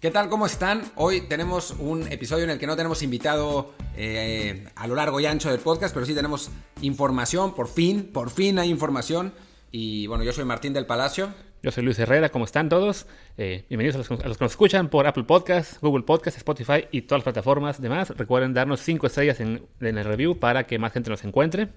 ¿Qué tal? ¿Cómo están? Hoy tenemos un episodio en el que no tenemos invitado eh, a lo largo y ancho del podcast, pero sí tenemos información, por fin, por fin hay información. Y bueno, yo soy Martín del Palacio. Yo soy Luis Herrera, ¿cómo están todos? Eh, bienvenidos a los, que nos escuchan por Apple Podcasts, Google Podcasts, Spotify y todas las plataformas demás. Recuerden darnos 5 estrellas en, el review para que más gente nos encuentre.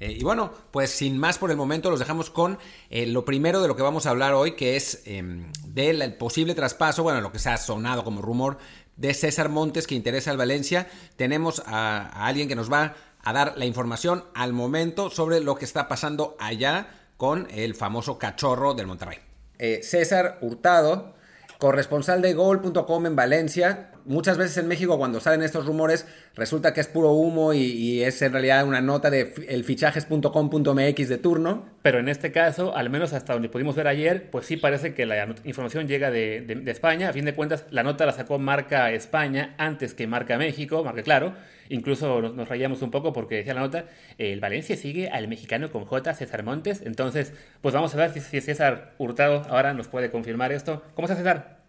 Eh, y bueno, pues sin más por el momento, los dejamos con eh, lo primero de lo que vamos a hablar hoy, que es em, del posible traspaso, bueno, lo que se ha sonado como rumor de César Montes que interesa al Valencia. Tenemos a, alguien que nos va a dar la información al momento sobre lo que está pasando allá con el famoso cachorro del Monterrey. Eh, César Hurtado, corresponsal de gol.com en Valencia, muchas veces en México cuando salen estos rumores resulta que es puro humo y, es en realidad una nota de elfichajes.com.mx de turno. Pero en este caso, al menos hasta donde pudimos ver ayer, pues sí parece que la información llega de, España. A fin de cuentas, la nota la sacó Marca España antes que Marca México, Marca Claro. Incluso nos, rayamos un poco porque decía la nota, el Valencia sigue al mexicano con J, César Montes. Entonces, pues vamos a ver si, si César Hurtado ahora nos puede confirmar esto. ¿Cómo está César?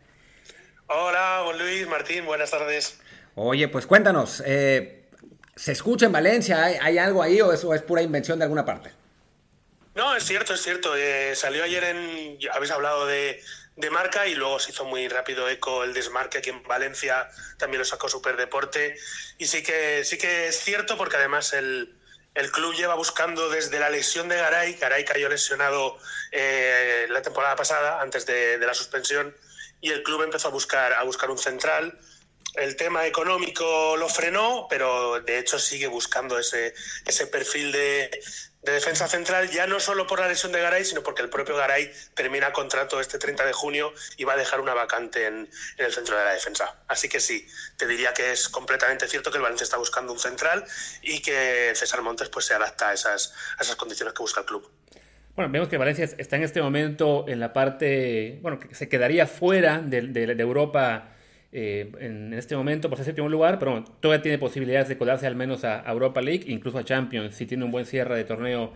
Hola, Luis, Martín, buenas tardes. Oye, pues cuéntanos, eh, ¿se escucha en Valencia? ¿Hay, algo ahí o eso es pura invención de alguna parte? No, es cierto, es cierto. Eh, salió ayer en. Habéis hablado de, marca y luego se hizo muy rápido eco el desmarque aquí en Valencia. También lo sacó Superdeporte. Y sí que, sí que es cierto porque además el, club lleva buscando desde la lesión de Garay. Garay cayó lesionado eh, la temporada pasada, antes de la suspensión y el club empezó a buscar, a buscar un central. El tema económico lo frenó, pero de hecho sigue buscando ese, ese perfil de, defensa central, ya no solo por la lesión de Garay, sino porque el propio Garay termina contrato este 30 de junio y va a dejar una vacante en, el centro de la defensa. Así que sí, te diría que es completamente cierto que el Valencia está buscando un central y que César Montes pues, se adapta a esas, a esas condiciones que busca el club. Bueno, vemos que Valencia está en este momento en la parte, bueno, que se quedaría fuera de, Europa eh, en este momento por ser séptimo lugar, pero bueno, todavía tiene posibilidades de colarse al menos a Europa League, incluso a Champions, si tiene un buen cierre de torneo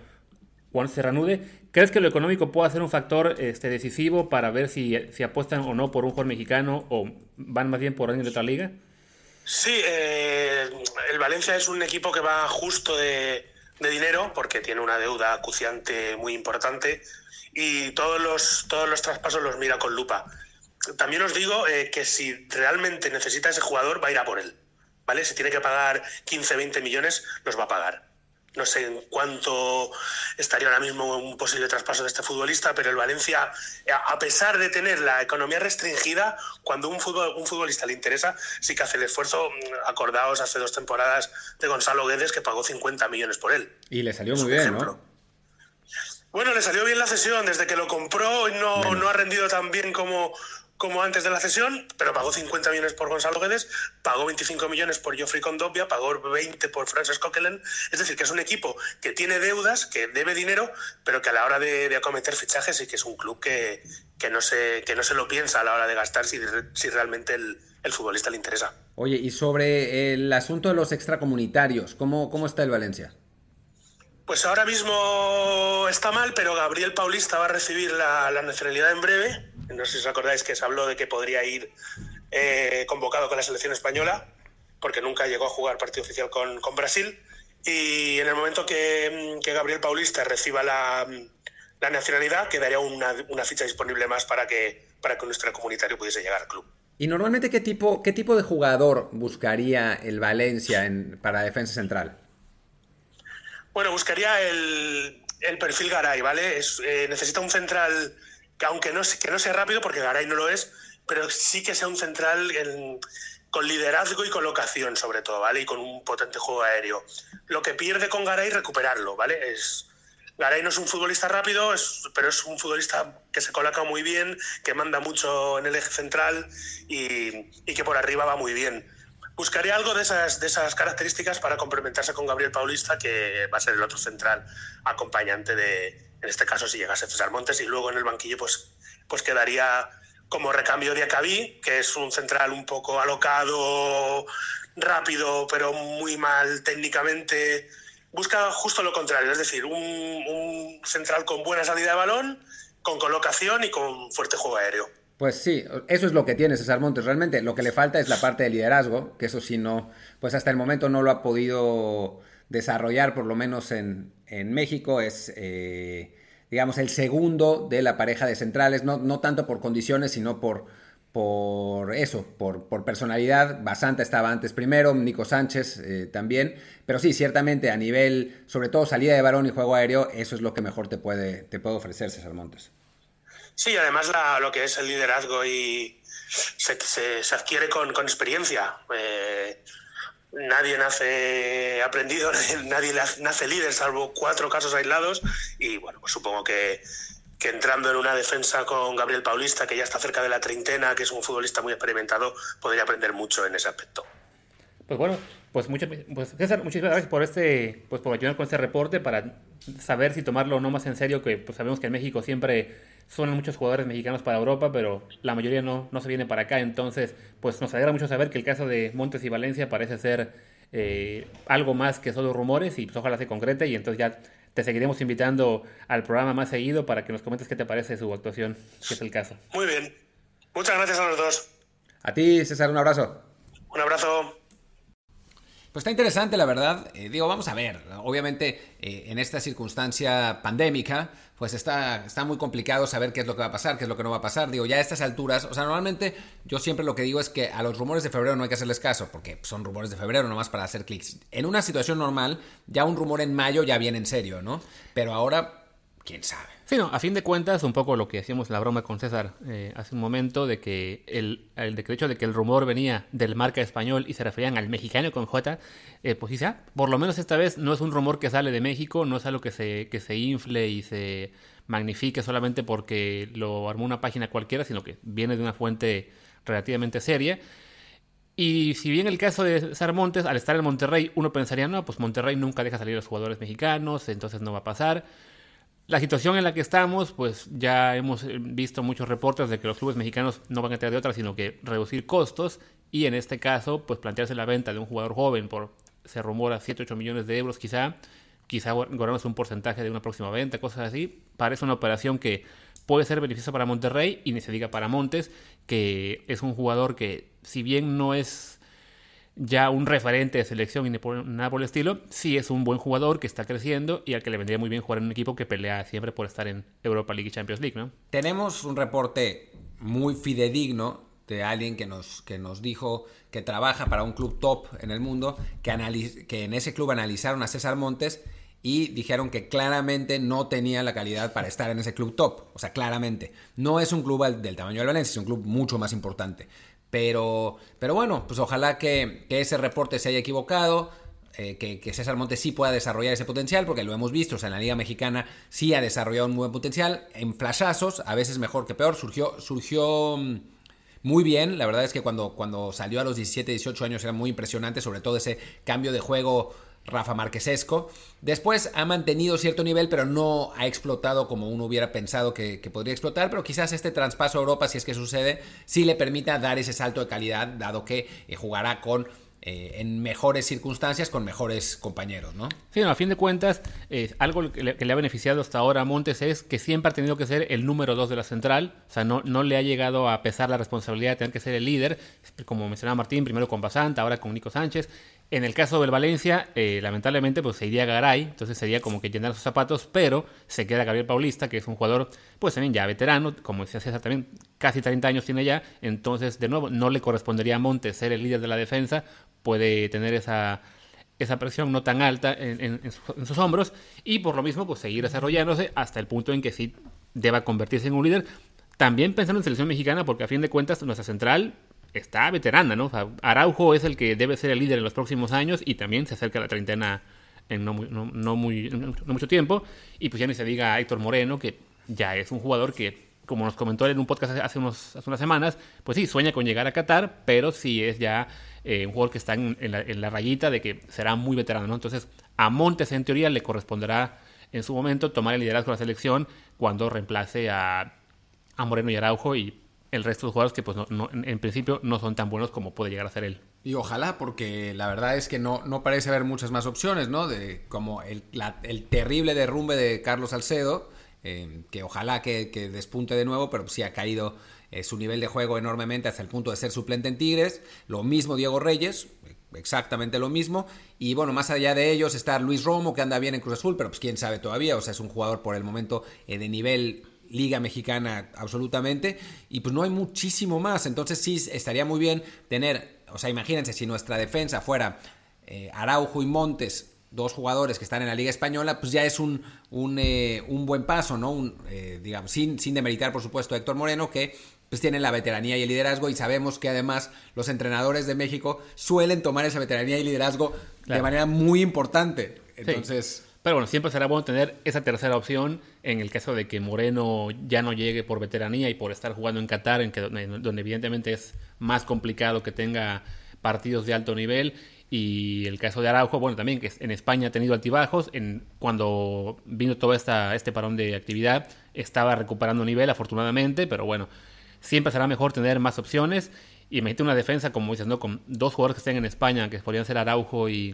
Juan Serranude. ¿Crees que lo económico puede ser un factor este, decisivo para ver si, si apuestan o no por un jugador mexicano o van más bien por alguien de otra liga? Sí, eh, el Valencia es un equipo que va justo de, de dinero porque tiene una deuda acuciante muy importante y todos los, todos los traspasos los mira con lupa. También os digo eh, que si realmente necesita ese jugador, va a ir a por él. ¿Vale? Si tiene que pagar 15, 20 millones, los va a pagar. No sé en cuánto estaría ahora mismo un posible traspaso de este futbolista, pero el Valencia, a pesar de tener la economía restringida, cuando un, un futbolista le interesa, sí que hace el esfuerzo. Acordaos hace dos temporadas de Gonzalo Guedes que pagó 50 millones por él. Y le salió muy bien, ¿no? Bueno, le salió bien la cesión. Desde que lo compró no, no ha rendido tan bien como, como antes de la cesión, pero pagó 50 millones por Gonzalo Guedes, pagó 25 millones por Geoffrey Condopia, pagó 20 por Francis Coquelin. Es decir, que es un equipo que tiene deudas, que debe dinero, pero que a la hora de, acometer fichajes sí que es un club que, que, no se, que no se lo piensa a la hora de gastar si, si realmente el, el, futbolista le interesa. Oye, y sobre el asunto de los extracomunitarios, ¿cómo, cómo está el Valencia? Pues ahora mismo está mal, pero Gabriel Paulista va a recibir la, la nacionalidad en breve no sé si os acordáis que se habló de que podría ir eh, convocado con la selección española, porque nunca llegó a jugar partido oficial con, Brasil. Y en el momento que, Gabriel Paulista reciba la, nacionalidad, quedaría una, ficha disponible más para que, para que nuestro comunitario pudiese llegar al club. ¿Y normalmente qué tipo, qué tipo de jugador buscaría el Valencia para defensa central? Bueno, buscaría el, perfil Garay, ¿vale? Eh, necesita un central que aunque no, que no sea rápido, porque Garay no lo es, pero sí que sea un central con liderazgo y colocación, sobre todo, ¿vale? Y con un potente juego aéreo. Lo que pierde con Garay, recuperarlo, ¿vale? Es, Garay no es un futbolista rápido, pero es un futbolista que se coloca muy bien, que manda mucho en el eje central y, y, que por arriba va muy bien. Buscaría algo de esas, de esas características para complementarse con Gabriel Paulista, que va a ser el otro central acompañante de, en este caso si llegase César Montes, y luego en el banquillo pues, pues quedaría como recambio de Acabí, que es un central un poco alocado, rápido, pero muy mal técnicamente. Busca justo lo contrario, es decir, un, central con buena salida de balón, con colocación y con fuerte juego aéreo. Pues sí, eso es lo que tiene César Montes. Realmente lo que le falta es la parte de liderazgo, que eso sí no, pues hasta el momento no lo ha podido desarrollar, por lo menos en, México. Es, eh, digamos, el segundo de la pareja de centrales, no, no tanto por condiciones, sino por, por eso, por, por, personalidad. Basanta estaba antes primero, Nico Sánchez eh, también. Pero sí, ciertamente a nivel, sobre todo salida de balón y juego aéreo, eso es lo que mejor te puede, te puede ofrecer César Montes. Sí, además lo que es el liderazgo y se, se, adquiere con, con experiencia. Eh, nadie nace aprendido, nadie nace líder, salvo cuatro casos aislados. Y bueno, pues supongo que, que entrando en una defensa con Gabriel Paulista, que ya está cerca de la treintena, que es un futbolista muy experimentado, podría aprender mucho en ese aspecto. Pues bueno, pues, mucho, pues César, muchísimas gracias por este, pues por ayudar con este reporte para saber si tomarlo o no más en serio, que pues sabemos que en México siempre suenan muchos jugadores mexicanos para Europa, pero la mayoría no, no se viene para acá, entonces pues nos alegra mucho saber que el caso de Montes y Valencia parece ser eh, algo más que solo rumores y pues ojalá se concrete y entonces ya te seguiremos invitando al programa más seguido para que nos comentes qué te parece su actuación, si es el caso. Muy bien. Muchas gracias a los dos. A ti, César, un abrazo. Un abrazo. Pues está interesante, la verdad. Eh, digo, vamos a ver. Obviamente, eh, en esta circunstancia pandémica, pues está, está muy complicado saber qué es lo que va a pasar, qué es lo que no va a pasar. Digo, ya a estas alturas, o sea, normalmente yo siempre lo que digo es que a los rumores de febrero no hay que hacerles caso, porque son rumores de febrero nomás para hacer clics. En una situación normal, ya un rumor en mayo ya viene en serio, ¿no? Pero ahora, quién sabe. Sí, no, a fin de cuentas, un poco lo que hacíamos la broma con César eh, hace un momento, de que el, el, hecho de que el rumor venía del marca español y se referían al mexicano con J, eh, pues quizá, por lo menos esta vez no es un rumor que sale de México, no es algo que se, que se infle y se magnifique solamente porque lo armó una página cualquiera, sino que viene de una fuente relativamente seria. Y si bien el caso de César Montes, al estar en Monterrey, uno pensaría, no, pues Monterrey nunca deja salir a los jugadores mexicanos, entonces no va a pasar. La situación en la que estamos, pues ya hemos eh, visto muchos reportes de que los clubes mexicanos no van a tener de otra, sino que reducir costos y en este caso, pues plantearse la venta de un jugador joven por, se rumora, 7, 8 millones de euros quizá, quizá ganarnos un porcentaje de una próxima venta, cosas así. Parece una operación que puede ser beneficiosa para Monterrey y ni se diga para Montes, que es un jugador que si bien no es ya un referente de selección y nada por el estilo, sí es un buen jugador que está creciendo y al que le vendría muy bien jugar en un equipo que pelea siempre por estar en Europa League y Champions League, ¿no? Tenemos un reporte muy fidedigno de alguien que nos, que nos dijo que trabaja para un club top en el mundo, que, que en ese club analizaron a César Montes y dijeron que claramente no tenía la calidad para estar en ese club top. O sea, claramente. No es un club del tamaño del Valencia, es un club mucho más importante. Pero, pero bueno, pues ojalá que, ese reporte se haya equivocado. Eh, que, César Montes sí pueda desarrollar ese potencial, porque lo hemos visto, o sea, en la Liga Mexicana sí ha desarrollado un buen potencial, en flashazos, a veces mejor que peor, surgió, surgió mm, muy bien, la verdad es que cuando, cuando salió a los 17, 18 años era muy impresionante, sobre todo ese cambio de juego Rafa Marquesesco. Después ha mantenido cierto nivel, pero no ha explotado como uno hubiera pensado que, podría explotar. Pero quizás este traspaso a Europa, si es que sucede, sí le permita dar ese salto de calidad, dado que eh, jugará con eh, en mejores circunstancias con mejores compañeros, ¿no? Sí, a fin de cuentas, algo que le, ha beneficiado hasta ahora a Montes es que siempre ha tenido que ser el número dos de la central, o sea, no, no le ha llegado a pesar la responsabilidad de tener que ser el líder, como mencionaba Martín, primero con Basanta, ahora con Nico Sánchez, en el caso del Valencia, eh, lamentablemente, pues se iría Garay, entonces sería como que llenar sus zapatos, pero se queda Gabriel Paulista, que es un jugador, pues también ya veterano, como decía César, también casi 30 años tiene ya, entonces, de nuevo, no le correspondería a Montes ser el líder de la defensa, puede tener esa, esa presión no tan alta en, sus, hombros, y por lo mismo, pues seguir desarrollándose hasta el punto en que sí deba convertirse en un líder. También pensando en selección mexicana, porque a fin de cuentas nuestra central está veterana, ¿no? Araujo es el que debe ser el líder en los próximos años y también se acerca a la treintena en no, mucho tiempo. Y pues ya ni se diga Héctor Moreno, que ya es un jugador que, como nos comentó en un podcast hace unas semanas, pues sí, sueña con llegar a Qatar, pero sí es ya eh, un jugador que está en, la, rayita de que será muy veterano, ¿no? Entonces, a Montes en teoría le corresponderá en su momento tomar el liderazgo de la selección cuando reemplace a, a Moreno y Araujo y el resto de jugadores que pues no, en principio no son tan buenos como puede llegar a ser él. Y ojalá, porque la verdad es que no, no parece haber muchas más opciones, ¿no? De, como el, el terrible derrumbe de Carlos Salcedo, eh, que ojalá que, despunte de nuevo, pero sí ha caído eh, su nivel de juego enormemente hasta el punto de ser suplente en Tigres. Lo mismo Diego Reyes, exactamente lo mismo. Y bueno, más allá de ellos está Luis Romo, que anda bien en Cruz Azul, pero pues quién sabe todavía. O sea, es un jugador por el momento eh, de nivel Liga Mexicana absolutamente. Y pues no hay muchísimo más. Entonces sí estaría muy bien tener, o sea, imagínense si nuestra defensa fuera eh, Araujo y Montes dos jugadores que están en la Liga Española, pues ya es un, un, eh, un buen paso, ¿no? Un, digamos, sin, sin demeritar, por supuesto, a Héctor Moreno, que pues tienen la veteranía y el liderazgo y sabemos que además los entrenadores de México suelen tomar esa veteranía y liderazgo de manera muy importante. Entonces... Pero bueno, siempre será bueno tener esa tercera opción en el caso de que Moreno ya no llegue por veteranía y por estar jugando en Qatar, en que, donde evidentemente es más complicado que tenga partidos de alto nivel. Y el caso de Araujo, bueno, también que en España ha tenido altibajos. En, cuando vino todo esta, este parón de actividad, estaba recuperando nivel, afortunadamente, pero bueno, siempre será mejor tener más opciones. Y me una defensa, como dices, ¿no? con dos jugadores que estén en España, que podrían ser Araujo y,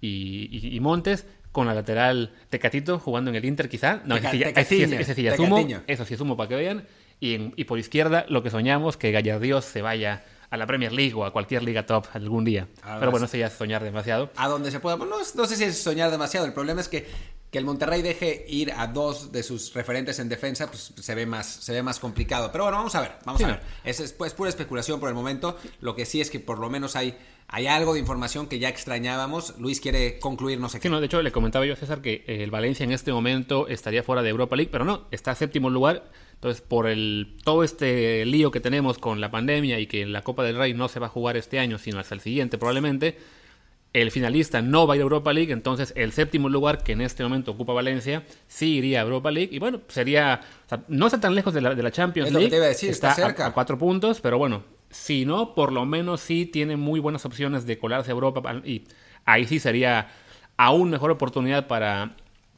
y, Montes, con la lateral Tecatito jugando en el Inter, quizá. No, ese, sí asumo. Eso sí asumo para que vean. Y, y por izquierda, lo que soñamos, que Gallardios se vaya a la Premier League o a cualquier liga top algún día. Pero bueno, eso ya es soñar demasiado. A donde se pueda. no, no, sé si es soñar demasiado. El problema es que que el Monterrey deje ir a dos de sus referentes en defensa, pues se ve más, se ve más complicado. Pero bueno, vamos a ver, vamos a ver. Es, es, pues, pura especulación por el momento. Lo que sí es que por lo menos hay, hay algo de información que ya extrañábamos. Luis quiere concluir, no sé qué. Sí, no, de hecho le comentaba yo a César que eh, el Valencia en este momento estaría fuera de Europa League, pero no, está a séptimo lugar. Entonces, por el todo este lío que tenemos con la pandemia y que la Copa del Rey no se va a jugar este año, sino hasta el siguiente probablemente, el finalista no va a ir a Europa League, entonces el séptimo lugar que en este momento ocupa Valencia sí iría a Europa League. Y bueno, sería, no está tan lejos de la, de la Champions League, está, cerca. A, cuatro puntos, pero bueno, si no, por lo menos sí tiene muy buenas opciones de colarse a Europa y ahí sí sería aún mejor oportunidad para,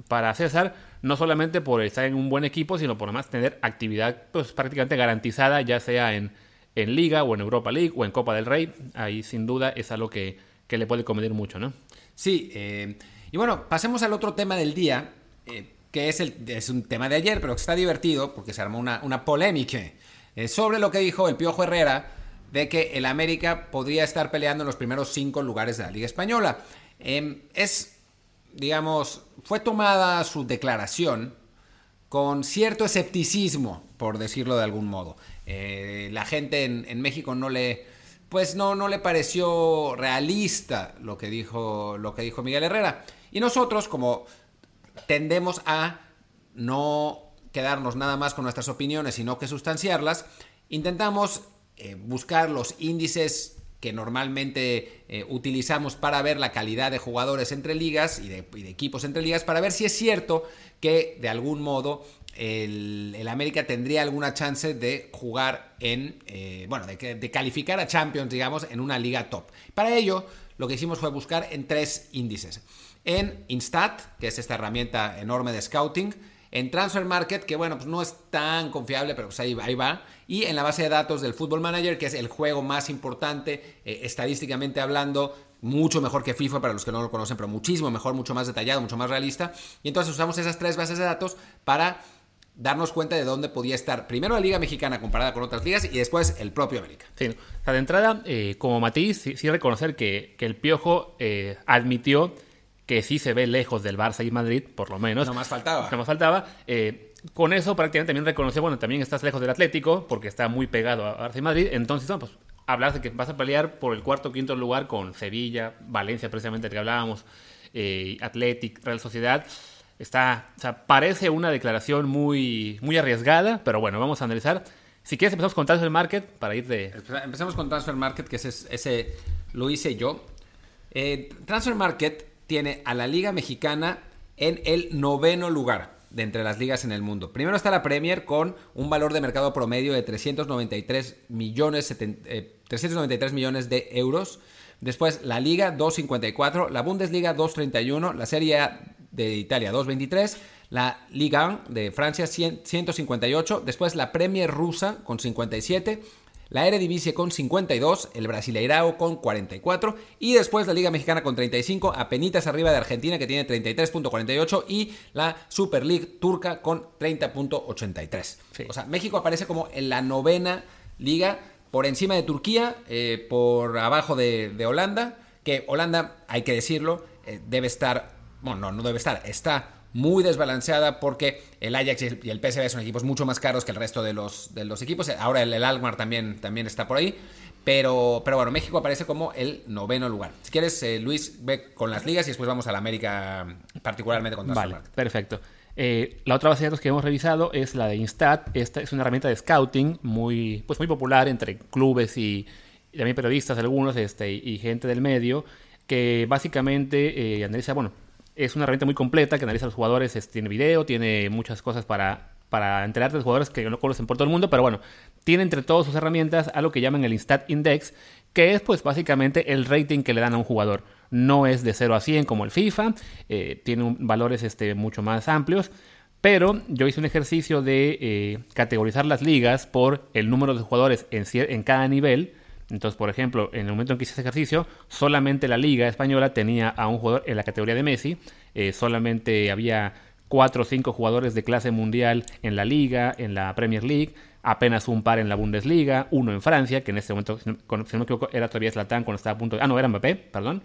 para César, no solamente por estar en un buen equipo, sino por además tener actividad pues prácticamente garantizada, ya sea en, en Liga o en Europa League o en Copa del Rey, ahí sin duda es algo que que le puede convenir mucho, ¿no? Sí, eh, y bueno, pasemos al otro tema del día, eh, que es, un tema de ayer, pero que está divertido porque se armó una, una polémica eh, sobre lo que dijo el Piojo Herrera de que el América podría estar peleando en los primeros cinco lugares de la Liga Española. Em, es, digamos, fue tomada su declaración con cierto escepticismo, por decirlo de algún modo. la gente en México no le pues no, no le pareció realista lo que dijo, lo que dijo Miguel Herrera. Y nosotros, como tendemos a no quedarnos nada más con nuestras opiniones, sino que sustanciarlas, intentamos eh, buscar los índices que normalmente eh, utilizamos para ver la calidad de jugadores entre ligas y de, equipos entre ligas, para ver si es cierto que de algún modo el, América tendría alguna chance de jugar en, eh, bueno, de, de, calificar a Champions, digamos, en una liga top. Para ello, lo que hicimos fue buscar en tres índices. En Instat, que es esta herramienta enorme de scouting, en Transfer Market, que bueno, pues no es tan confiable, pero pues ahí, ahí va. Y en la base de datos del Football Manager, que es el juego más importante, eh, estadísticamente hablando, mucho mejor que FIFA para los que no lo conocen, pero muchísimo mejor, mucho más detallado, mucho más realista. Y entonces usamos esas tres bases de datos para darnos cuenta de dónde podía estar primero la Liga Mexicana comparada con otras ligas y después el propio América. Sí, o sea, de entrada, eh, como Matiz, sí, reconocer que, que, el Piojo eh, admitió que sí se ve lejos del Barça y Madrid, por lo menos. No más faltaba. No más faltaba. Eh, con eso prácticamente también reconoció, bueno, también estás lejos del Atlético, porque está muy pegado a Barça y Madrid. Entonces, no, pues hablar de que vas a pelear por el cuarto o quinto lugar con Sevilla, Valencia, precisamente, que hablábamos, eh, Athletic, Real Sociedad. Está, o sea, parece una declaración muy, muy arriesgada, pero bueno, vamos a analizar. Si quieres, empezamos con Transfer Market para ir de. Empezamos con Transfer Market, que ese, ese lo hice yo. Eh, Transfer Market tiene a la Liga Mexicana en el noveno lugar de entre las ligas en el mundo. Primero está la Premier con un valor de mercado promedio de 393 millones, 393 eh, millones de euros. Después la Liga 254, la Bundesliga 231, la Serie de Italia. 223, la Liga 1 de Francia 158, después la Premier rusa con 57, la Eredivisie con 52, el Brasileirao con 44 y después la Liga Mexicana con 35, apenitas arriba de Argentina que tiene 33.48 y la Super League turca con 30.83. O sea, México aparece como en la novena liga por encima de Turquía, eh, por abajo de, Holanda, que Holanda, hay que decirlo, eh, debe estar, bueno, no, no debe estar, está muy desbalanceada porque el Ajax y el PSV son equipos mucho más caros que el resto de los, de los equipos. Ahora el, Almar también, también está por ahí. Pero, pero bueno, México aparece como el noveno lugar. Si quieres, eh, Luis, ve con las ligas y después vamos a la América, particularmente con Vale, perfecto. Eh, la otra base de datos que hemos revisado es la de Instat. Esta es una herramienta de scouting muy, pues muy popular entre clubes y, también periodistas, algunos, este, y, gente del medio, que básicamente eh, analiza, bueno, es una herramienta muy completa que analiza a los jugadores, tiene video, tiene muchas cosas para, para enterarte de los jugadores que no conocen por todo el mundo, pero bueno, tiene entre todas sus herramientas algo que llaman el Instat Index, que es pues básicamente el rating que le dan a un jugador. No es de 0 a 100 como el FIFA, eh, tiene valores este, mucho más amplios, pero yo hice un ejercicio de eh, categorizar las ligas por el número de jugadores en, en cada nivel entonces, por ejemplo, en el momento en que hice ese ejercicio, solamente la Liga Española tenía a un jugador en la categoría de Messi, eh, solamente había cuatro o cinco jugadores de clase mundial en la Liga, en la Premier League, apenas un par en la Bundesliga, uno en Francia, que en este momento, si no me equivoco, era todavía Zlatan cuando estaba a punto de... Ah, no, era Mbappé, perdón.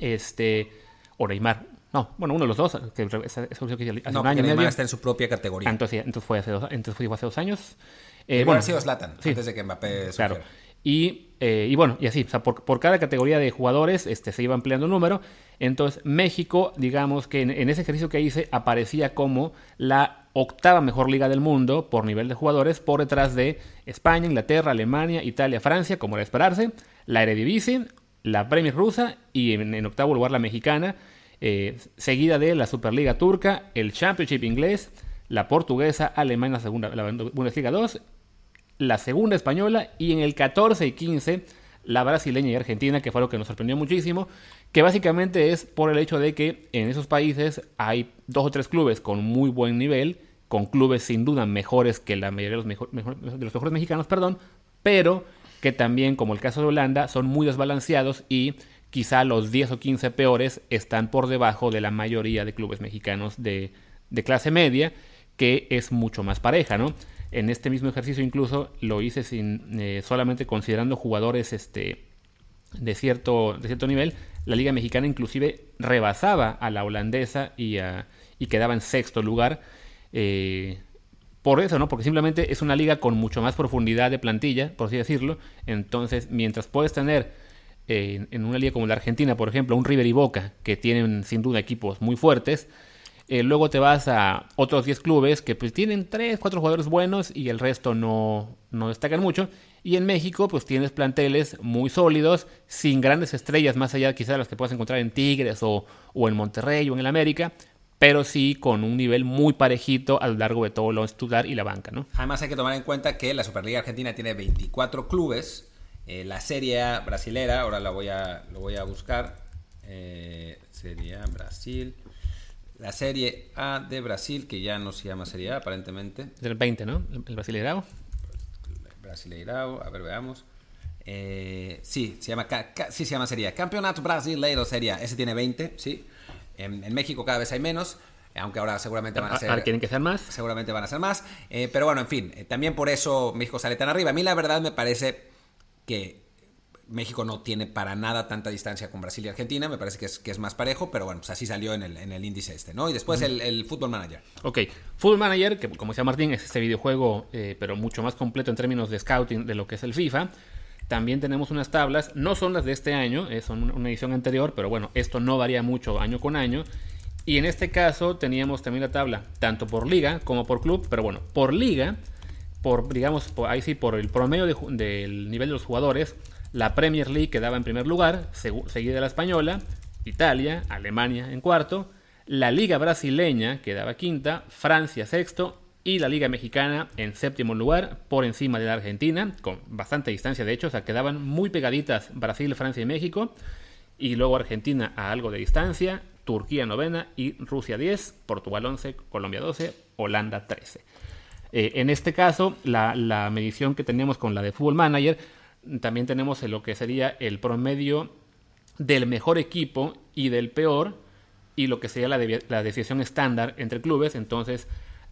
Este... O Neymar. No, bueno, uno de los dos, que hace un año Neymar está en su propia categoría. entonces, entonces, fue hace dos, entonces fue hace dos años. Eh, bueno, ha sido Zlatan, antes de que Mbappé Claro. Y, eh, y, bueno, y así, por, cada categoría de jugadores este, se iba ampliando el número. Entonces, México, digamos que en, ese ejercicio que hice, aparecía como la octava mejor liga del mundo por nivel de jugadores, por detrás de España, Inglaterra, Alemania, Italia, Francia, como era esperarse, la Eredivisie, la Premier rusa y en, octavo lugar la mexicana, eh, seguida de la Superliga turca, el Championship inglés, la portuguesa, Alemania, la, segunda, la Bundesliga 2 la segunda española y en el 14 y 15 la brasileña y argentina, que fue lo que nos sorprendió muchísimo, que básicamente es por el hecho de que en esos países hay dos o tres clubes con muy buen nivel, con clubes sin duda mejores que la mayoría de los, de los mejores mexicanos, perdón, pero que también, como el caso de Holanda, son muy desbalanceados y quizá los 10 o 15 peores están por debajo de la mayoría de clubes mexicanos de, de clase media, que es mucho más pareja, ¿no? En este mismo ejercicio incluso lo hice sin eh, solamente considerando jugadores este, de, cierto, de cierto nivel. La Liga Mexicana inclusive rebasaba a la holandesa y, y quedaba en sexto lugar. Eh, por eso, ¿no? Porque simplemente es una liga con mucho más profundidad de plantilla, por así decirlo. Entonces, mientras puedes tener eh, en una liga como la Argentina, por ejemplo, un River y Boca, que tienen sin duda equipos muy fuertes, eh, luego te vas a otros 10 clubes que pues tienen 3, 4 jugadores buenos y el resto no, no destacan mucho. Y en México pues tienes planteles muy sólidos, sin grandes estrellas, más allá quizás de las que puedas encontrar en Tigres o, o en Monterrey o en el América, pero sí con un nivel muy parejito a lo largo de todo lo estudiar y la banca, ¿no? Además hay que tomar en cuenta que la Superliga Argentina tiene 24 clubes, eh, la Serie A brasilera, ahora la voy a, lo voy a buscar, eh, Serie A Brasil, la Serie A de Brasil, que ya no se llama Serie A aparentemente. Del 20, ¿no? El Brasileirao. Brasileirao, a ver, veamos. Eh, sí, se llama, sí, se llama Serie A. Campeonato Brasileiro Serie A. Ese tiene 20, sí. En, México cada vez hay menos aunque ahora seguramente van a ser... Ahora quieren que sean más. Seguramente van a ser más. Eh, pero bueno, en fin, eh, también por eso México sale tan arriba. A mí la verdad me parece que México no tiene para nada tanta distancia con Brasil y Argentina, me parece que es, que es más parejo, pero bueno, pues así salió en el, en el índice este, ¿no? Y después el, el, Football Manager. Ok, Football Manager, que como decía Martín, es este videojuego, eh, pero mucho más completo en términos de scouting de lo que es el FIFA. También tenemos unas tablas, no son las de este año, eh, son una edición anterior, pero bueno, esto no varía mucho año con año. Y en este caso teníamos también la tabla, tanto por liga como por club, pero bueno, por liga, por, digamos, ahí sí, por el promedio del nivel de los jugadores, la Premier League quedaba en primer lugar, seguida la española, Italia, Alemania en cuarto, la Liga brasileña quedaba quinta, Francia sexto y la Liga Mexicana en séptimo lugar, por encima de la Argentina, con bastante distancia de hecho, o sea, quedaban muy pegaditas Brasil, Francia y México, y luego Argentina a algo de distancia, Turquía novena y Rusia 10, Portugal 11, Colombia 12, Holanda 13. Eh, en este caso, la, la, medición que tenemos con la de Football Manager, también tenemos lo que sería el promedio del mejor equipo y del peor, y lo que sería la, la desviación estándar entre clubes. Entonces,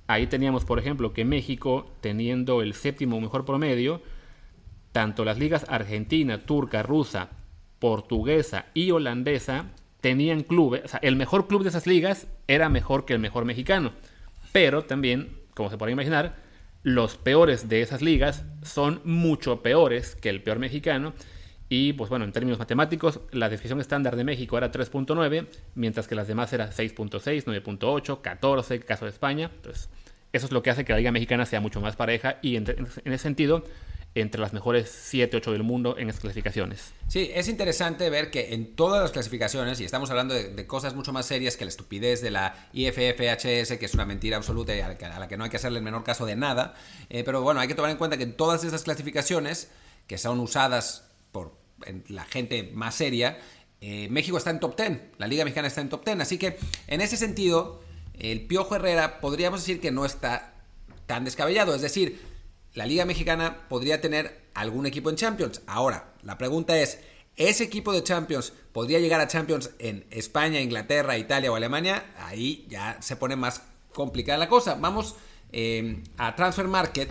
ahí teníamos, por ejemplo, que México, teniendo el séptimo mejor promedio, tanto las ligas argentina, turca, rusa, portuguesa y holandesa tenían clubes, o sea, el mejor club de esas ligas era mejor que el mejor mexicano. Pero también, como se puede imaginar, los peores de esas ligas son mucho peores que el peor mexicano. Y pues bueno, en términos matemáticos, la definición estándar de México era 3.9, mientras que las demás eran 6.6, 9.8, 14, caso de España. Entonces, eso es lo que hace que la liga mexicana sea mucho más pareja y en, en ese sentido entre las mejores 7, 8 del mundo en las clasificaciones. Sí, es interesante ver que en todas las clasificaciones, y estamos hablando de, cosas mucho más serias que la estupidez de la IFFHS, que es una mentira absoluta y a la que, no hay que hacerle el menor caso de nada, eh, pero bueno, hay que tomar en cuenta que en todas esas clasificaciones, que son usadas por la gente más seria, eh, México está en top 10, la Liga Mexicana está en top 10, así que en ese sentido, el Piojo Herrera podríamos decir que no está tan descabellado, es decir, la Liga Mexicana podría tener algún equipo en Champions. Ahora, la pregunta es, ¿ese equipo de Champions podría llegar a Champions en España, Inglaterra, Italia o Alemania? Ahí ya se pone más complicada la cosa. Vamos eh, a Transfer Market,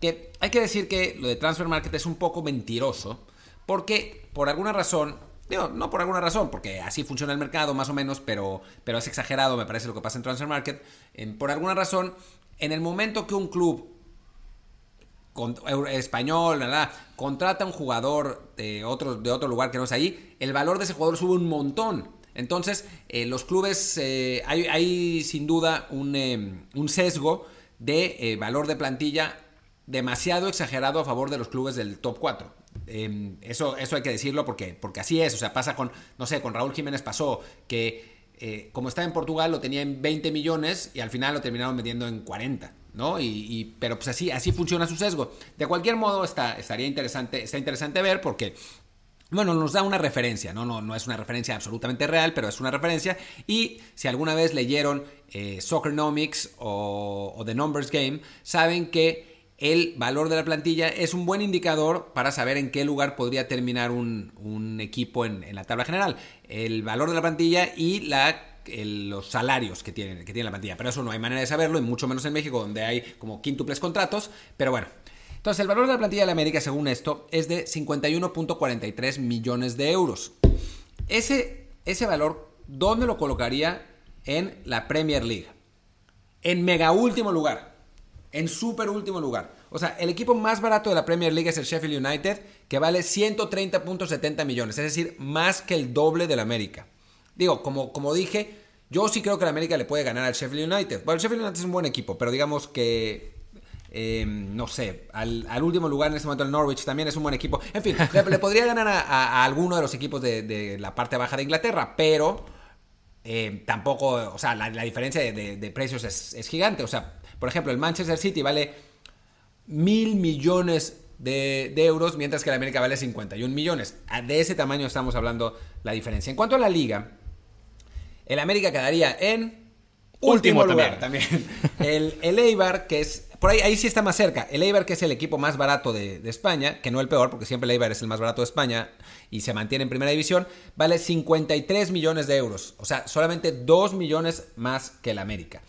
que hay que decir que lo de Transfer Market es un poco mentiroso, porque por alguna razón, digo, no por alguna razón, porque así funciona el mercado más o menos, pero, pero es exagerado, me parece lo que pasa en Transfer Market, por alguna razón, en el momento que un club español, contrata un jugador de otro, de otro lugar que no es ahí, el valor de ese jugador sube un montón. Entonces, eh, los clubes, eh, hay, sin duda un, em, un sesgo de eh, valor de plantilla demasiado exagerado a favor de los clubes del top 4. Em, eso, eso hay que decirlo porque, porque así es. O sea, pasa con, no sé, con Raúl Jiménez pasó que como está en Portugal lo tenía en 20 millones y al final lo terminaron vendiendo en 40. ¿No? Y, pero pues así, así funciona su sesgo. De cualquier modo, está, estaría interesante, está interesante ver porque bueno, nos da una referencia, ¿no? No, no es una referencia absolutamente real, pero es una referencia. Y si alguna vez leyeron eh, Soccernomics o, The Numbers Game, saben que el valor de la plantilla es un buen indicador para saber en qué lugar podría terminar un, un equipo en, en, la tabla general. El valor de la plantilla y la los salarios que tiene, que tiene la plantilla. Pero eso no hay manera de saberlo, y mucho menos en México, donde hay como quíntuples contratos. Pero bueno. Entonces, el valor de la plantilla de la América, según esto, es de 51.43 millones de euros. Ese, ese valor, ¿dónde lo colocaría en la Premier League? En mega último lugar. En super último lugar. O sea, el equipo más barato de la Premier League es el Sheffield United, que vale 130.70 millones, es decir, más que el doble del América. Digo, como, como dije, yo sí creo que la América le puede ganar al Sheffield United. Bueno, el Sheffield United es un buen equipo, pero digamos que eh, no sé, al, último lugar en este momento el Norwich también es un buen equipo. En fin, le, podría ganar a, alguno de los equipos de, la parte baja de Inglaterra, pero eh, tampoco, o sea, la, diferencia de, precios es, gigante. O sea, por ejemplo, el Manchester City vale mil millones de, euros, mientras que la América vale 51 millones. De ese tamaño estamos hablando la diferencia. En cuanto a la liga, el América quedaría en último, lugar también. El, el, Eibar, que es. Por ahí, ahí sí está más cerca. El Eibar, que es el equipo más barato de, España, que no el peor, porque siempre el Eibar es el más barato de España y se mantiene en primera división, vale 53 millones de euros. O sea, solamente 2 millones más que el América.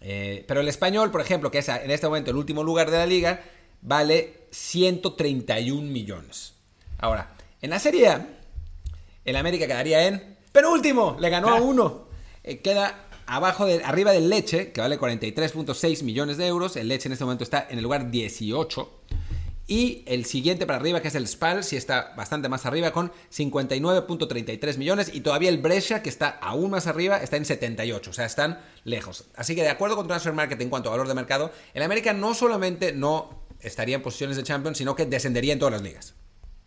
Eh, pero el español, por ejemplo, que es en este momento el último lugar de la liga, vale 131 millones. Ahora, en la Serie A, el América quedaría en penúltimo, le ganó a uno. Eh, queda abajo de, arriba del Leche, que vale 43.6 millones de euros. El Leche en este momento está en el lugar 18. Y el siguiente para arriba, que es el Spal, sí está bastante más arriba con 59.33 millones. Y todavía el Brescia, que está aún más arriba, está en 78. O sea, están lejos. Así que de acuerdo con Transfer Market en cuanto a valor de mercado, el América no solamente no estaría en posiciones de Champions, sino que descendería en todas las ligas.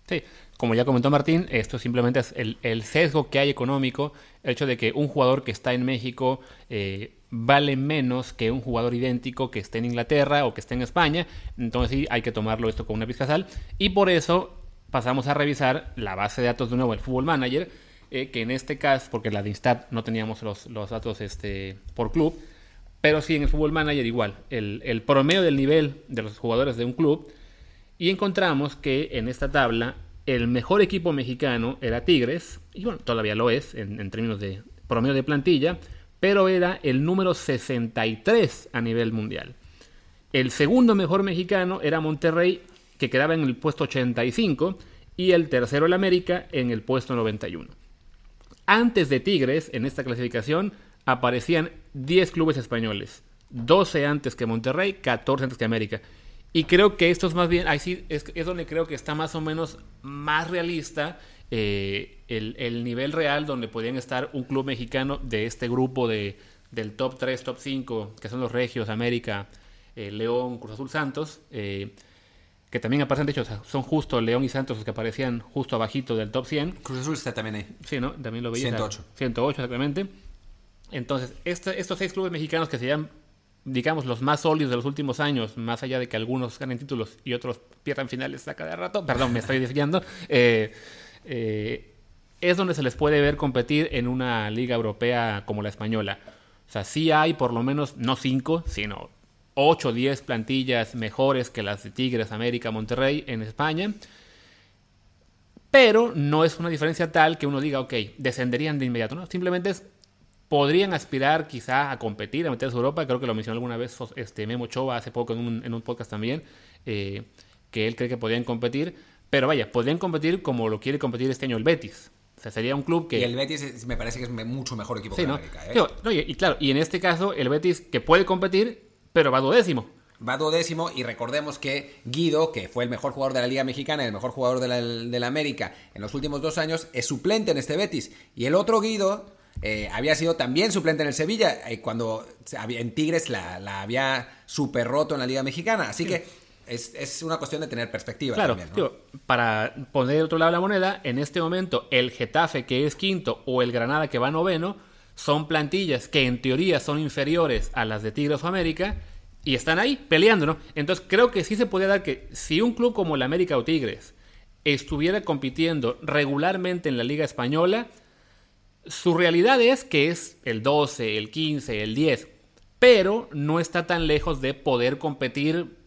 Sí, como ya comentó Martín, esto simplemente es el, sesgo que hay económico, el hecho de que un jugador que está en México eh, vale menos que un jugador idéntico que esté en Inglaterra o que esté en España, entonces sí hay que tomarlo esto con una pizca sal, y por eso pasamos a revisar la base de datos de nuevo, el Football Manager, eh, que en este caso, porque la de Instat no teníamos los, datos este, por club, Pero sí, en el Fútbol Manager igual, el, el promedio del nivel de los jugadores de un club. Y encontramos que en esta tabla el mejor equipo mexicano era Tigres, y bueno, todavía lo es en, términos de promedio de plantilla, pero era el número 63 a nivel mundial. El segundo mejor mexicano era Monterrey, que quedaba en el puesto 85, y el tercero el América en el puesto 91. Antes de Tigres, en esta clasificación, aparecían 10 clubes españoles, 12 antes que Monterrey, 14 antes que América. Y creo que esto es más bien, ahí sí, es, es donde creo que está más o menos más realista eh, el, el, nivel real donde podían estar un club mexicano de este grupo de, del top 3, top 5, que son los Regios, América, eh, León, Cruz Azul, Santos, eh, que también aparecen, de hecho, son justo León y Santos los que aparecían justo abajito del top 100. Cruz Azul está también ahí. Sí, ¿no? También lo veía. 108. 108, exactamente. Entonces, este, estos seis clubes mexicanos que serían, digamos, los más sólidos de los últimos años, más allá de que algunos ganen títulos y otros pierdan finales a cada rato, perdón, me estoy desviando, eh, eh, es donde se les puede ver competir en una liga europea como la española. O sea, sí hay por lo menos, no cinco, sino 8 o 10 plantillas mejores que las de Tigres, América, Monterrey en España. Pero no es una diferencia tal que uno diga, ok, descenderían de inmediato. ¿no? Simplemente es, podrían aspirar quizá a competir, a meterse a Europa. Creo que lo mencionó alguna vez este, Memo Chova hace poco en un, en un podcast también, eh, que él cree que podrían competir. Pero vaya, podrían competir como lo quiere competir este año el Betis. O sea, sería un club que... Y el Betis me parece que es mucho mejor equipo sí, que ¿no? América. ¿eh? No, y, y, claro, y en este caso el Betis que puede competir, pero va duodécimo. Va duodécimo y recordemos que Guido, que fue el mejor jugador de la Liga Mexicana el mejor jugador de la, de la América en los últimos dos años, es suplente en este Betis. Y el otro Guido eh, había sido también suplente en el Sevilla, eh, cuando en Tigres la, la, había super roto en la Liga Mexicana. Así sí. que es, es, una cuestión de tener perspectiva claro, también. ¿no? Tío, para poner otro lado de la moneda, en este momento el Getafe que es quinto o el Granada que va noveno son plantillas que en teoría son inferiores a las de Tigres o América y están ahí peleando, ¿no? Entonces creo que sí se puede dar que si un club como el América o Tigres estuviera compitiendo regularmente en la Liga Española, su realidad es que es el 12, el 15, el 10, pero no está tan lejos de poder competir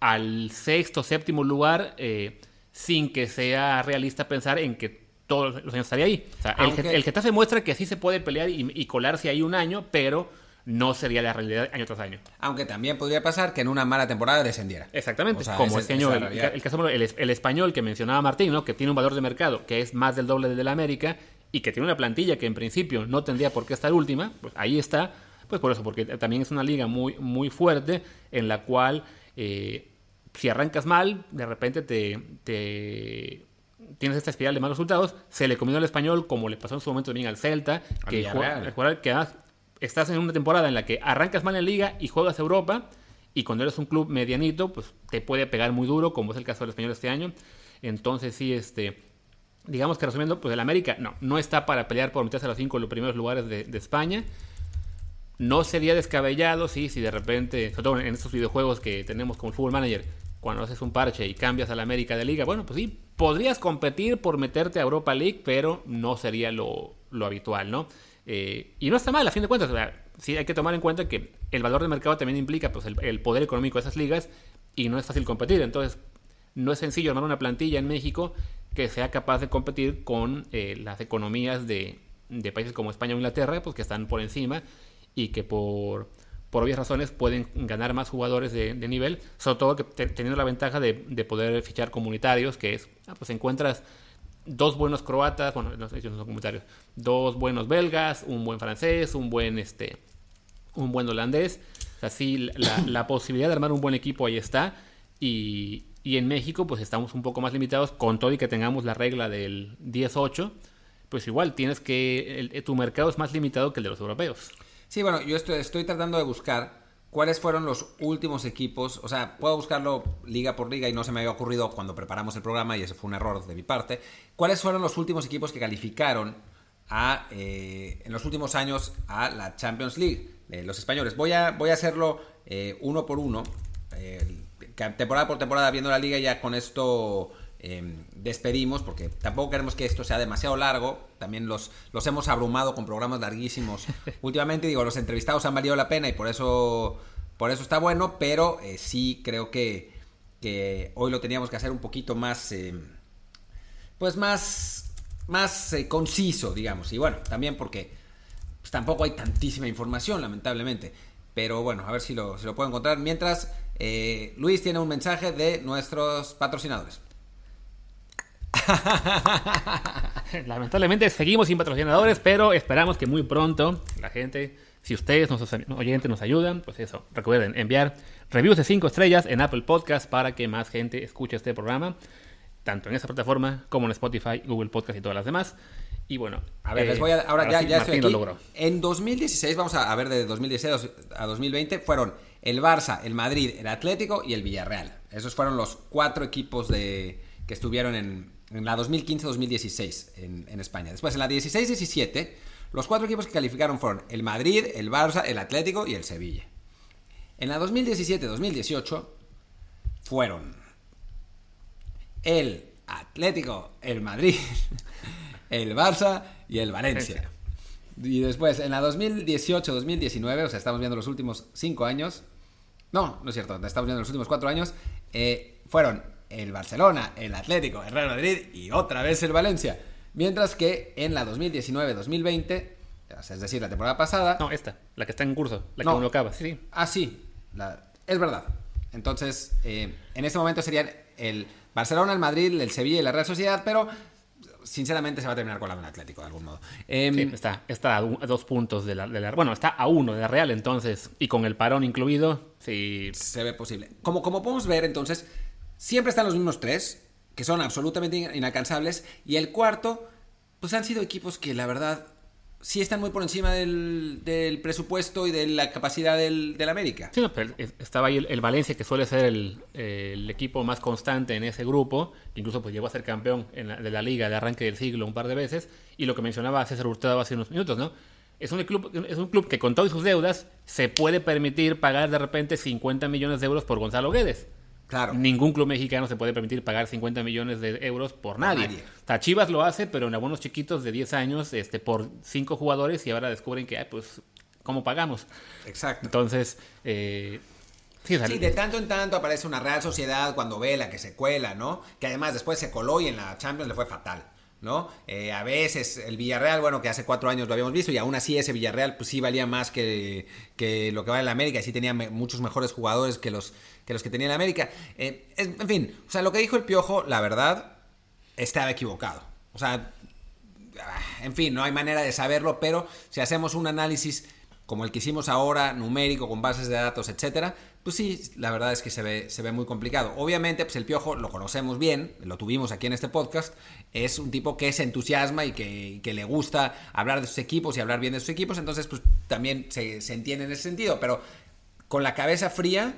al sexto, séptimo lugar eh, sin que sea realista pensar en que todos los años estaría ahí. O sea, Aunque... el, el, Getafe muestra que sí se puede pelear y, y, colarse ahí un año, pero no sería la realidad año tras año. Aunque también podría pasar que en una mala temporada descendiera. Exactamente, o sea, como ese, este año, el, el, caso, el, el, español que mencionaba Martín, ¿no? que tiene un valor de mercado que es más del doble de la América y que tiene una plantilla que en principio no tendría por qué estar última, pues ahí está, pues por eso, porque también es una liga muy, muy fuerte en la cual... Eh, si arrancas mal, de repente te, te, tienes esta espiral de malos resultados. Se le comió al español, como le pasó en su momento también al Celta, que, juega, que estás en una temporada en la que arrancas mal en liga y juegas Europa, y cuando eres un club medianito, pues te puede pegar muy duro, como es el caso del español este año. Entonces, sí, este. Digamos que resumiendo, pues el América no, no está para pelear por meterse a los cinco los primeros lugares de, España. No sería descabellado, sí, si de repente, sobre todo en estos videojuegos que tenemos como Football Manager, cuando haces un parche y cambias a la América de Liga, bueno, pues sí, podrías competir por meterte a Europa League, pero no sería lo, lo habitual, ¿no? Eh, y no está mal, a fin de cuentas, o sí hay que tomar en cuenta que el valor de mercado también implica pues, el, el, poder económico de esas ligas y no es fácil competir, entonces no es sencillo armar una plantilla en México que sea capaz de competir con eh, las economías de, de países como España o Inglaterra, pues que están por encima y que por por obvias razones pueden ganar más jugadores de, de nivel, sobre todo que te, teniendo la ventaja de, de, poder fichar comunitarios, que es, ah, pues encuentras dos buenos croatas, bueno, no sé si son comunitarios, dos buenos belgas, un buen francés, un buen, este, un buen holandés, así la, la posibilidad de armar un buen equipo ahí está, y, y, en México pues estamos un poco más limitados, con todo y que tengamos la regla del 10-8, pues igual tienes que, el, tu mercado es más limitado que el de los europeos. Sí, bueno, yo estoy, estoy, tratando de buscar cuáles fueron los últimos equipos. O sea, puedo buscarlo liga por liga y no se me había ocurrido cuando preparamos el programa y ese fue un error de mi parte. ¿Cuáles fueron los últimos equipos que calificaron a, eh, en los últimos años a la Champions League? Eh, los españoles. Voy a, voy a hacerlo eh, uno por uno, temporada por temporada, viendo la liga ya con esto em, despedimos, porque tampoco queremos que esto sea demasiado largo. También los, los hemos abrumado con programas larguísimos. Últimamente, digo, los entrevistados han valido la pena y por eso, por eso está bueno, pero eh, sí creo que, que, hoy lo teníamos que hacer un poquito más, em, pues más, más eh, conciso, digamos. Y bueno, también porque pues, tampoco hay tantísima información, lamentablemente. Pero bueno, a ver si lo, si lo puedo encontrar. Mientras, eh, Luis tiene un mensaje de nuestros patrocinadores. Lamentablemente seguimos sin patrocinadores, pero esperamos que muy pronto la gente, si ustedes, nuestros oyentes, nos ayudan, pues eso, recuerden enviar reviews de 5 estrellas en Apple Podcast para que más gente escuche este programa, tanto en esa plataforma como en Spotify, Google Podcast y todas las demás. Y bueno, a ver, les voy a. Ahora, ya, ya estoy aquí. En 2016, vamos a, ver de 2016 a 2020, fueron el Barça, el Madrid, el Atlético y el Villarreal. Esos fueron los cuatro equipos de, que estuvieron en, en la 2015-2016 en, en, España. Después, en la 16-17, los cuatro equipos que calificaron fueron el Madrid, el Barça, el Atlético y el Sevilla. En la 2017-2018 fueron el Atlético, el Madrid, el Barça y el Valencia. Y después, en la 2018-2019, o sea, estamos viendo los últimos cinco años. No, no es cierto, estamos viendo los últimos cuatro años. Eh, fueron el Barcelona, el Atlético, el Real Madrid y otra vez el Valencia. Mientras que en la 2019-2020, es decir, la temporada pasada. No, esta, la que está en curso, la que uno acaba, sí. Ah, sí, es verdad. Entonces, eh, en este momento serían el Barcelona, el Madrid, el Sevilla y la Real Sociedad, pero sinceramente se va a terminar con la Atlético de algún modo. Em, está, está a dos puntos de la, Bueno, está a uno de la Real, entonces, y con el parón incluido, sí. Se ve posible. Como, como podemos ver, entonces, siempre están los mismos tres, que son absolutamente inalcanzables, y el cuarto, pues han sido equipos que la verdad sí están muy por encima del, presupuesto y de la capacidad del, América. Sí, pero estaba ahí el, Valencia, que suele ser el, equipo más constante en ese grupo, incluso pues llegó a ser campeón de la liga de arranque del siglo un par de veces, y lo que mencionaba César Hurtado hace unos minutos, ¿no? Es un, club, es un club que con todas sus deudas se puede permitir pagar de repente 50 millones de euros por Gonzalo Guedes. Claro. Ningún club mexicano se puede permitir pagar 50 millones de euros por nadie. Chivas lo hace, pero en algunos chiquitos de 10 años, este, por 5 jugadores y ahora descubren que, pues, ¿cómo pagamos? Exacto. Entonces, eh, Sí, de tanto en tanto aparece una Real Sociedad cuando ve la que se cuela, ¿no? Que además después se coló y en la Champions le fue fatal. ¿No? Eh, a veces el Villarreal, bueno, que hace cuatro años lo habíamos visto, y aún así ese Villarreal, pues sí valía más que, que lo que vale en la América, y sí tenía muchos mejores jugadores que los que, los que tenía en América. Eh, en fin, o sea, lo que dijo el Piojo, la verdad, estaba equivocado. O sea, en fin, no hay manera de saberlo, pero si hacemos un análisis como el que hicimos ahora, numérico, con bases de datos, etcétera, pues sí, la verdad es que se ve, se ve muy complicado. Obviamente, pues el Piojo lo conocemos bien, lo tuvimos aquí en este podcast, es un tipo que se entusiasma y que, le gusta hablar de sus equipos y hablar bien de sus equipos, entonces pues también se, se entiende en ese sentido, pero con la cabeza fría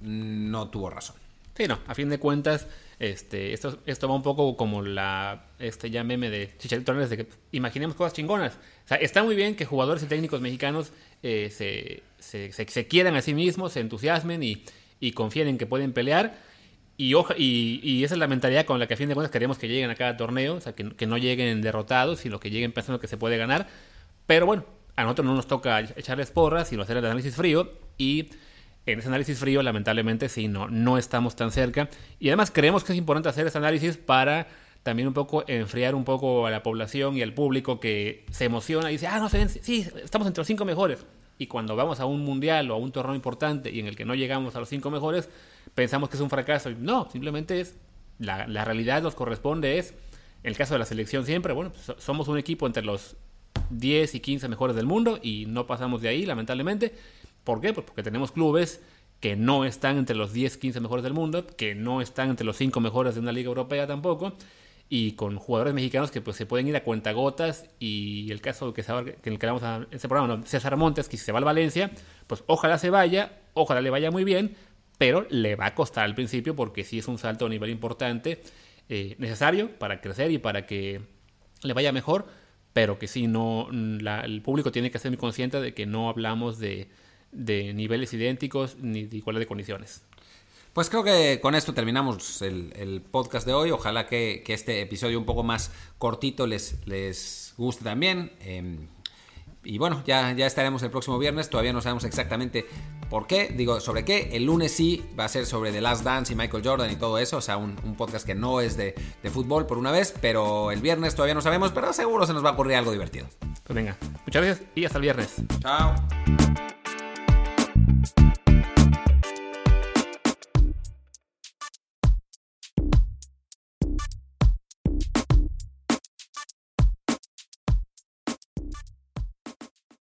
no tuvo razón. Sí, no, a fin de cuentas, este, esto, esto va un poco como la, este ya meme de Chicharito de que imaginemos cosas chingonas. Está muy bien que jugadores y técnicos mexicanos eh, se, se, quieran a sí mismos, se entusiasmen y, y confíen en que pueden pelear. Y, y, y, esa es la mentalidad con la que a fin de cuentas queremos que lleguen a cada torneo, o sea, que, que, no lleguen derrotados, sino que lleguen pensando que se puede ganar. Pero bueno, a nosotros no nos toca echarles porras, sino hacer el análisis frío. Y en ese análisis frío, lamentablemente, sí, no, no estamos tan cerca. Y además creemos que es importante hacer ese análisis para también un poco enfriar un poco a la población y al público que se emociona y dice, ah, no, sí, estamos entre los cinco mejores. Y cuando vamos a un mundial o a un torneo importante y en el que no llegamos a los cinco mejores, pensamos que es un fracaso. No, simplemente es, la, realidad nos corresponde es, en el caso de la selección siempre, bueno, somos un equipo entre los 10 y 15 mejores del mundo y no pasamos de ahí, lamentablemente. ¿Por qué? Pues porque tenemos clubes que no están entre los 10, 15 mejores del mundo, que no están entre los 5 mejores de una liga europea tampoco, y con jugadores mexicanos que pues se pueden ir a cuentagotas y el caso que, se, que en el que vamos a ese programa, César Montes, que si se va al Valencia, pues ojalá se vaya, ojalá le vaya muy bien, pero le va a costar al principio porque sí es un salto a nivel importante eh, necesario para crecer y para que le vaya mejor, pero que sí, no, el público tiene que ser muy consciente de que no hablamos de, de niveles idénticos ni de igualdad de condiciones. Pues creo que con esto terminamos el, podcast de hoy. Ojalá que, este episodio un poco más cortito les, les guste también. Em, y bueno, ya, ya estaremos el próximo viernes. Todavía no sabemos exactamente por qué. Digo, sobre qué. El lunes sí va a ser sobre The Last Dance y Michael Jordan y todo eso. O sea, un, podcast que no es de, de, fútbol por una vez. Pero el viernes todavía no sabemos. Pero seguro se nos va a ocurrir algo divertido. Pues venga, muchas gracias y hasta el viernes. Chao.